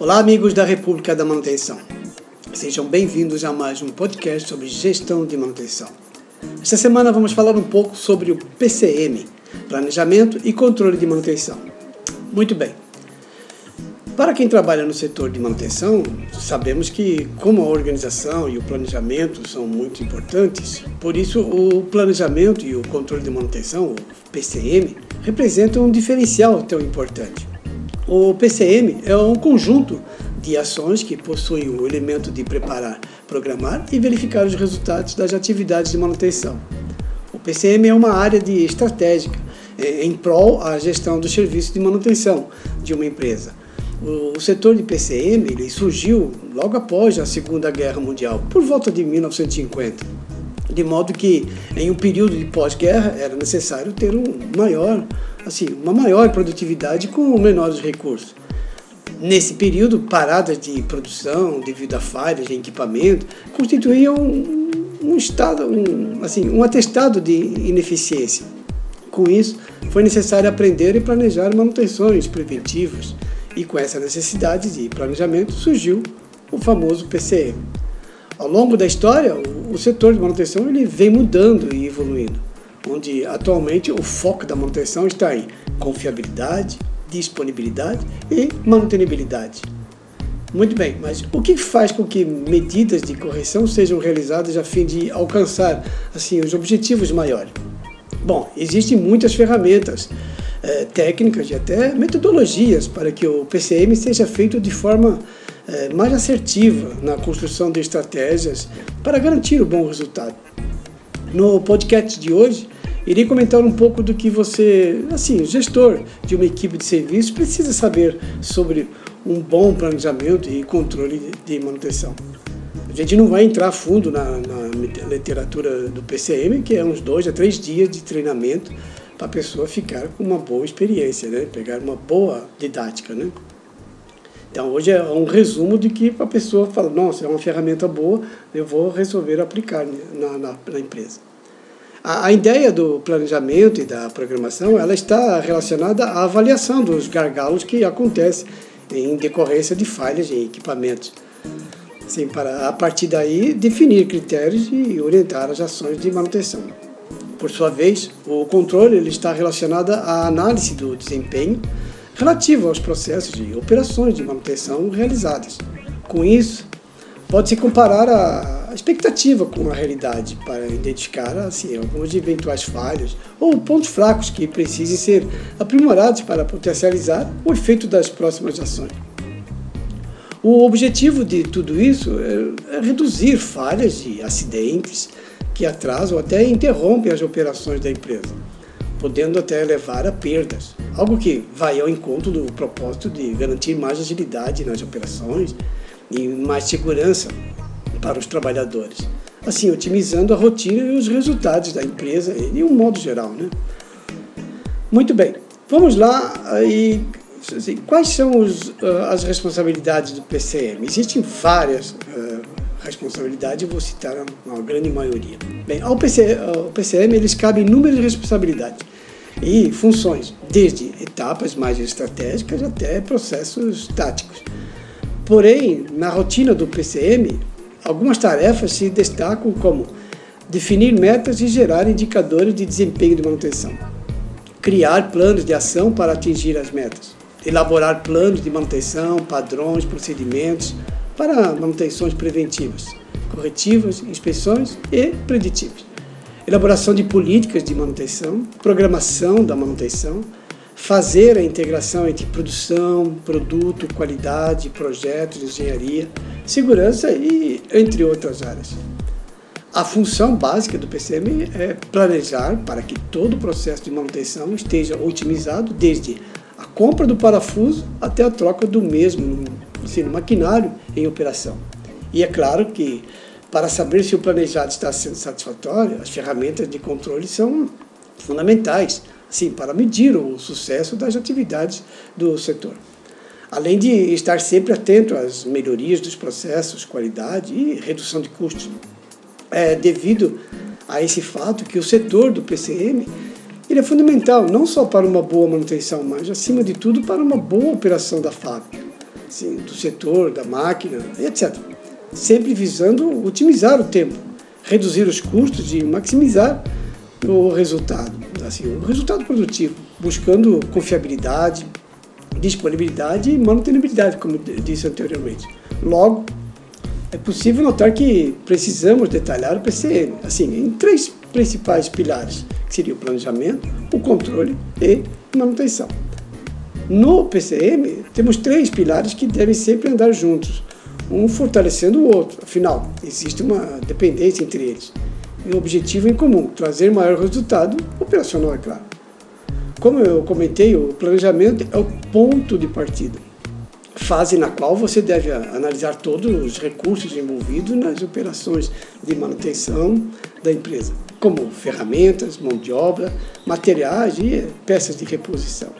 Olá, amigos da República da Manutenção. Sejam bem-vindos a mais um podcast sobre gestão de manutenção. Esta semana vamos falar um pouco sobre o PCM, Planejamento e Controle de Manutenção. Muito bem. Para quem trabalha no setor de manutenção, sabemos que, como a organização e o planejamento são muito importantes, por isso o planejamento e o controle de manutenção, o PCM, representam um diferencial tão importante. O PCM é um conjunto de ações que possuem o elemento de preparar, programar e verificar os resultados das atividades de manutenção. O PCM é uma área de estratégica é, em prol à gestão do serviço de manutenção de uma empresa. O setor de PCM surgiu logo após a Segunda Guerra Mundial, por volta de 1950, de modo que em um período de pós-guerra era necessário ter um maior assim, uma maior produtividade com menores recursos. Nesse período, paradas de produção devido a falhas em equipamento constituíam um, um estado, um, assim, um atestado de ineficiência. Com isso, foi necessário aprender e planejar manutenções preventivas, e com essa necessidade de planejamento surgiu o famoso PCM. Ao longo da história, o, setor de manutenção ele vem mudando e evoluindo onde atualmente o foco da manutenção está em confiabilidade, disponibilidade e mantenibilidade. Muito bem, mas o que faz com que medidas de correção sejam realizadas a fim de alcançar assim os objetivos maiores? Bom, existem muitas ferramentas eh, técnicas e até metodologias para que o PCM seja feito de forma mais assertiva na construção de estratégias para garantir o bom resultado. No podcast de hoje, irei comentar um pouco do que você, assim, gestor de uma equipe de serviço, precisa saber sobre um bom planejamento e controle de manutenção. A gente não vai entrar a fundo na, na literatura do PCM, que é uns dois a três dias de treinamento para a pessoa ficar com uma boa experiência, né? pegar uma boa didática. Né? Então, hoje é um resumo de que a pessoa fala: nossa, é uma ferramenta boa, eu vou resolver aplicar na, na, na empresa. A, a, ideia do planejamento e da programação ela está relacionada à avaliação dos gargalos que acontecem em decorrência de falhas em equipamentos. Assim, para, a partir daí, definir critérios e orientar as ações de manutenção. Por sua vez, o controle ele está relacionado à análise do desempenho relativo aos processos de operações de manutenção realizadas. Com isso, pode-se comparar a expectativa com a realidade para identificar assim, algumas eventuais falhas ou pontos fracos que precisem ser aprimorados para potencializar o efeito das próximas ações. O objetivo de tudo isso é reduzir falhas e acidentes que atrasam ou até interrompem as operações da empresa podendo até levar a perdas. Algo que vai ao encontro do propósito de garantir mais agilidade nas operações e mais segurança para os trabalhadores. Assim, otimizando a rotina e os resultados da empresa em um modo geral. Né? Muito bem, vamos lá e assim, quais são os, uh, as responsabilidades do PCM? Existem várias uh, responsabilidades, eu vou citar uma grande maioria. Bem, ao, ao PCM eles cabem inúmeras responsabilidades e funções, desde etapas mais estratégicas até processos táticos. Porém, na rotina do PCM, algumas tarefas se destacam como definir metas e gerar indicadores de desempenho de manutenção, criar planos de ação para atingir as metas, elaborar planos de manutenção, padrões, procedimentos para manutenções preventivas, corretivas, inspeções e preditivas elaboração de políticas de manutenção, programação da manutenção, fazer a integração entre produção, produto, qualidade, projetos, engenharia, segurança e entre outras áreas. A função básica do PCM é planejar para que todo o processo de manutenção esteja otimizado desde a compra do parafuso até a troca do mesmo no maquinário em operação. E é claro que para saber se o planejado está sendo satisfatório, as ferramentas de controle são fundamentais, sim, para medir o sucesso das atividades do setor. Além de estar sempre atento às melhorias dos processos, qualidade e redução de custos. É devido a esse fato que o setor do PCM ele é fundamental não só para uma boa manutenção, mas acima de tudo para uma boa operação da fábrica. assim, do setor, da máquina, etc. Sempre visando otimizar o tempo, reduzir os custos e maximizar o resultado, assim, o resultado produtivo, buscando confiabilidade, disponibilidade e manutenibilidade, como disse anteriormente. Logo, é possível notar que precisamos detalhar o PCM, assim, em três principais pilares, que seria o planejamento, o controle e manutenção. No PCM, temos três pilares que devem sempre andar juntos, um fortalecendo o outro. Afinal, existe uma dependência entre eles. E o objetivo em comum, trazer maior resultado operacional, é claro. Como eu comentei, o planejamento é o ponto de partida, fase na qual você deve analisar todos os recursos envolvidos nas operações de manutenção da empresa, como ferramentas, mão de obra, materiais e peças de reposição.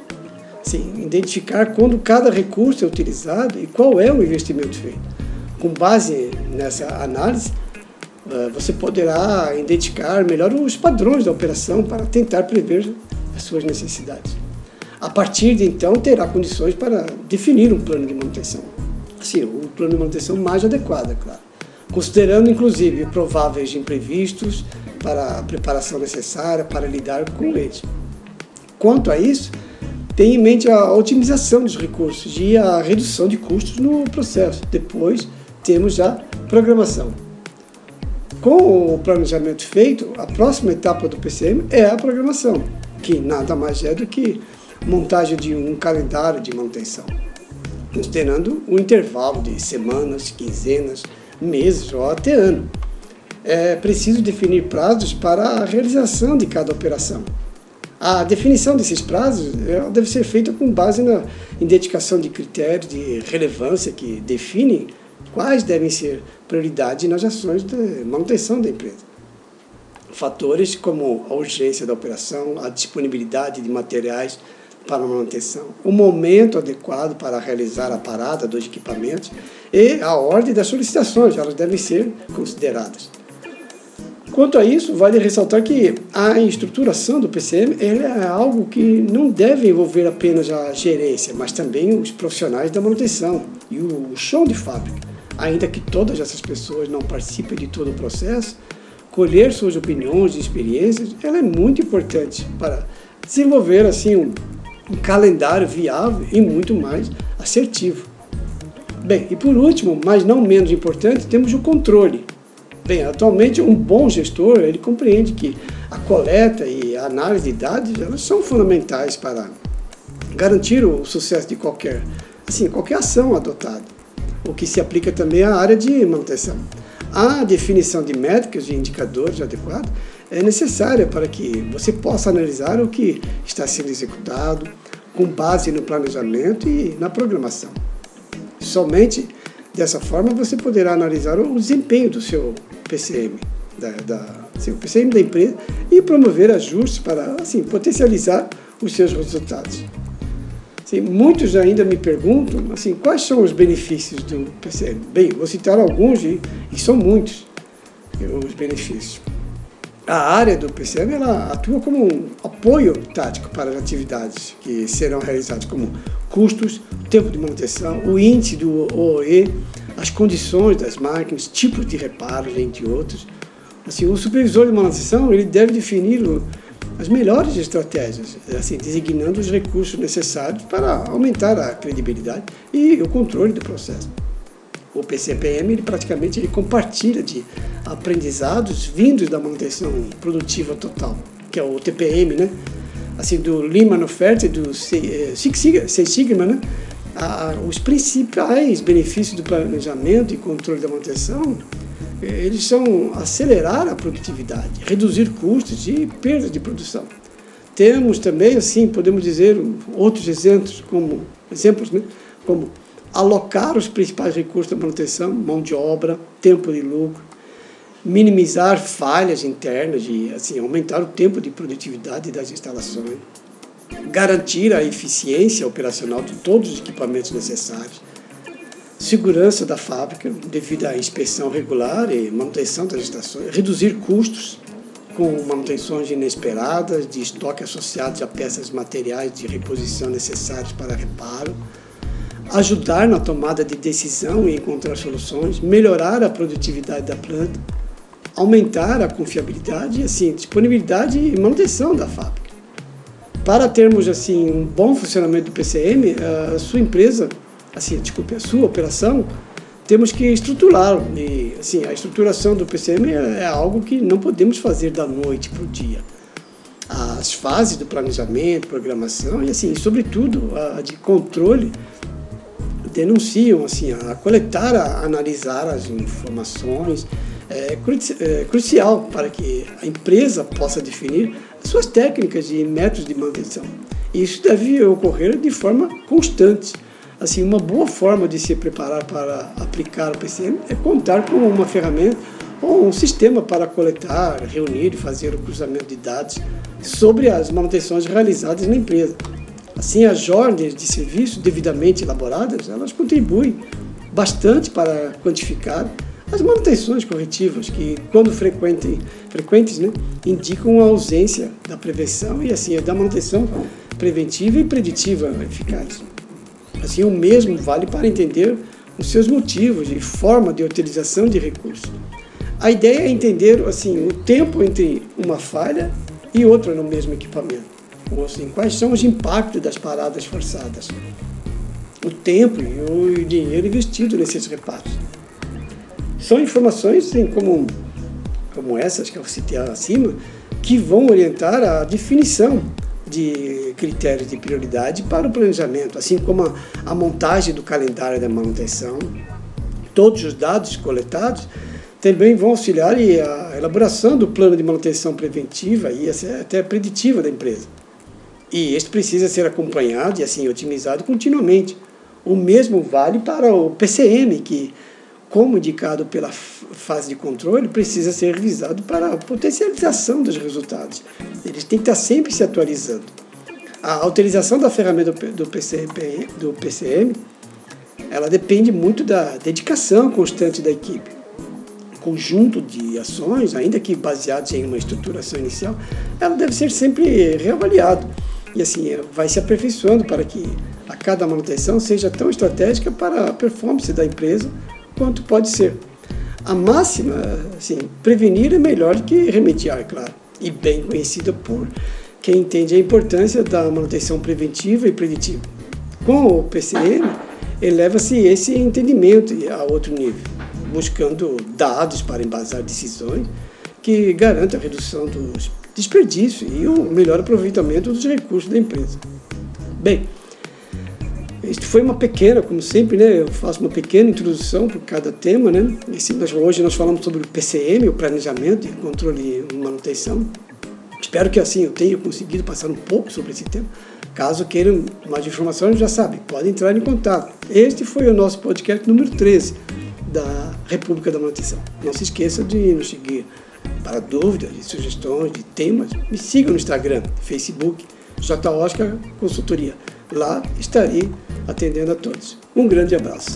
Sim, identificar quando cada recurso é utilizado e qual é o investimento feito. Com base nessa análise, eh, você poderá identificar melhor os padrões da operação para tentar prever as suas necessidades. A partir de então, terá condições para definir um plano de manutenção. Sim, o plano de manutenção mais adequado, é claro. Considerando, inclusive, prováveis imprevistos para a preparação necessária para lidar com eles. Quanto a isso, tenha em mente a otimização dos recursos e a redução de custos no processo. Depois temos a programação. Com o planejamento feito, a próxima etapa do PCM é a programação, que nada mais é do que montagem de um calendário de manutenção, considerando um intervalo de semanas, quinzenas, meses ou até ano. É preciso definir prazos para a realização de cada operação a definição desses prazos deve ser feita com base na identificação de critérios de relevância que definem quais devem ser prioridade nas ações de manutenção da empresa. Fatores como a urgência da operação, a disponibilidade de materiais para manutenção, o momento adequado para realizar a parada dos equipamentos e a ordem das solicitações, elas devem ser consideradas. Quanto a isso, vale ressaltar que a estruturação do PCM é algo que não deve envolver apenas a gerência, mas também os profissionais da manutenção e o chão de fábrica. Ainda que todas essas pessoas não participem de todo o processo, colher suas opiniões e experiências ela é muito importante para desenvolver assim um, um calendário viável e muito mais assertivo. Bem, e por último, mas não menos importante, temos o controle Bem, atualmente um bom gestor, ele compreende que a coleta e a análise de dados, elas são fundamentais para garantir o sucesso de qualquer, assim, qualquer ação adotada, o que se aplica também à área de manutenção. A definição de métricas e indicadores adequados é necessária para que você possa analisar o que está sendo executado com base no planejamento e na programação. Somente dessa forma você poderá analisar o desempenho do seu PCM, da, da, o PCM da empresa e promover ajustes para assim, potencializar os seus resultados. Assim, muitos ainda me perguntam assim, quais são os benefícios do PCM. Bem, vou citar alguns e, e são muitos os benefícios. A área do PCM ela atua como um apoio tático para as atividades que serão realizadas, como custos, tempo de manutenção, o índice do OE, as condições das máquinas, tipos de reparos, entre outros. Assim, o supervisor de manutenção ele deve definir as melhores estratégias, assim, designando os recursos necessários para aumentar a credibilidade e o controle do processo. O PCPM ele praticamente ele compartilha de aprendizados vindos da manutenção produtiva total, que é o TPM, né? Assim, do Lean Manufacturing, do eh, Six Sigma, Six Sigma né? os principais benefícios do planejamento e controle da manutenção, eles são acelerar a produtividade, reduzir custos e perda de produção. Temos também, assim, podemos dizer, outros exemplos, como exemplos, né, como alocar os principais recursos da manutenção, mão de obra, tempo de lucro, minimizar falhas internas e assim aumentar o tempo de produtividade das instalações garantir a eficiência operacional de todos os equipamentos necessários, segurança da fábrica devido à inspeção regular e manutenção das estações, reduzir custos com manutenções inesperadas de estoque associados a peças materiais de reposição necessários para reparo, ajudar na tomada de decisão e encontrar soluções, melhorar a produtividade da planta, aumentar a confiabilidade e assim, disponibilidade e manutenção da fábrica. Para termos assim um bom funcionamento do PCM, a sua empresa, assim, desculpe, a sua operação, temos que estruturá-lo. E assim, a estruturação do PCM é, é algo que não podemos fazer da noite para o dia. As fases do planejamento, programação e assim, sobretudo a de controle denunciam assim a coletar, a analisar as informações é, é crucial para que a empresa possa definir as suas técnicas e métodos de manutenção. Isso deve ocorrer de forma constante. Assim, uma boa forma de se preparar para aplicar o PCM é contar com uma ferramenta ou um sistema para coletar, reunir e fazer o cruzamento de dados sobre as manutenções realizadas na empresa. Assim, as ordens de serviço devidamente elaboradas, elas contribuem bastante para quantificar as manutenções corretivas, que, quando frequentes, né, indicam a ausência da prevenção e assim da manutenção preventiva e preditiva eficaz. Assim, o mesmo vale para entender os seus motivos e forma de utilização de recursos. A ideia é entender assim o tempo entre uma falha e outra no mesmo equipamento ou assim, quais são os impactos das paradas forçadas, o tempo e o dinheiro investido nesses reparos. São informações assim, como, como essas que eu citei acima, que vão orientar a definição de critérios de prioridade para o planejamento, assim como a, a montagem do calendário da manutenção. Todos os dados coletados também vão auxiliar a elaboração do plano de manutenção preventiva e até preditiva da empresa. E este precisa ser acompanhado e assim otimizado continuamente. O mesmo vale para o PCM, que, como indicado pela fase de controle, precisa ser revisado para a potencialização dos resultados. Eles têm que estar sempre se atualizando. A utilização da ferramenta do do PCM ela depende muito da dedicação constante da equipe. Conjunto de ações, ainda que baseados em uma estruturação inicial, ela deve ser sempre reavaliado e assim, vai se aperfeiçoando para que a cada manutenção seja tão estratégica para a performance da empresa quanto pode ser. A máxima, assim, prevenir é melhor que remediar, claro, e bem conhecida por quem entende a importância da manutenção preventiva e preditiva. Com o PCM, eleva-se esse entendimento a outro nível, buscando dados para embasar decisões que garantam a redução dos desperdício e o melhor aproveitamento dos recursos da empresa. Bem, isso foi uma pequena, como sempre, né? Eu faço uma pequena introdução por cada tema, né? Esse, nós, hoje nós falamos sobre o PCM, o planejamento e controle e manutenção. Espero que assim eu tenha conseguido passar um pouco sobre esse tema. Caso queiram mais informações, já sabem, podem entrar em contato. Este foi o nosso podcast número 13 da República da Manutenção. Não se esqueça de nos seguir para dúvidas sugestões de temas, me siga no Instagram, Facebook, J. Oscar Consultoria. Lá estarei atendendo a todos. Um grande abraço.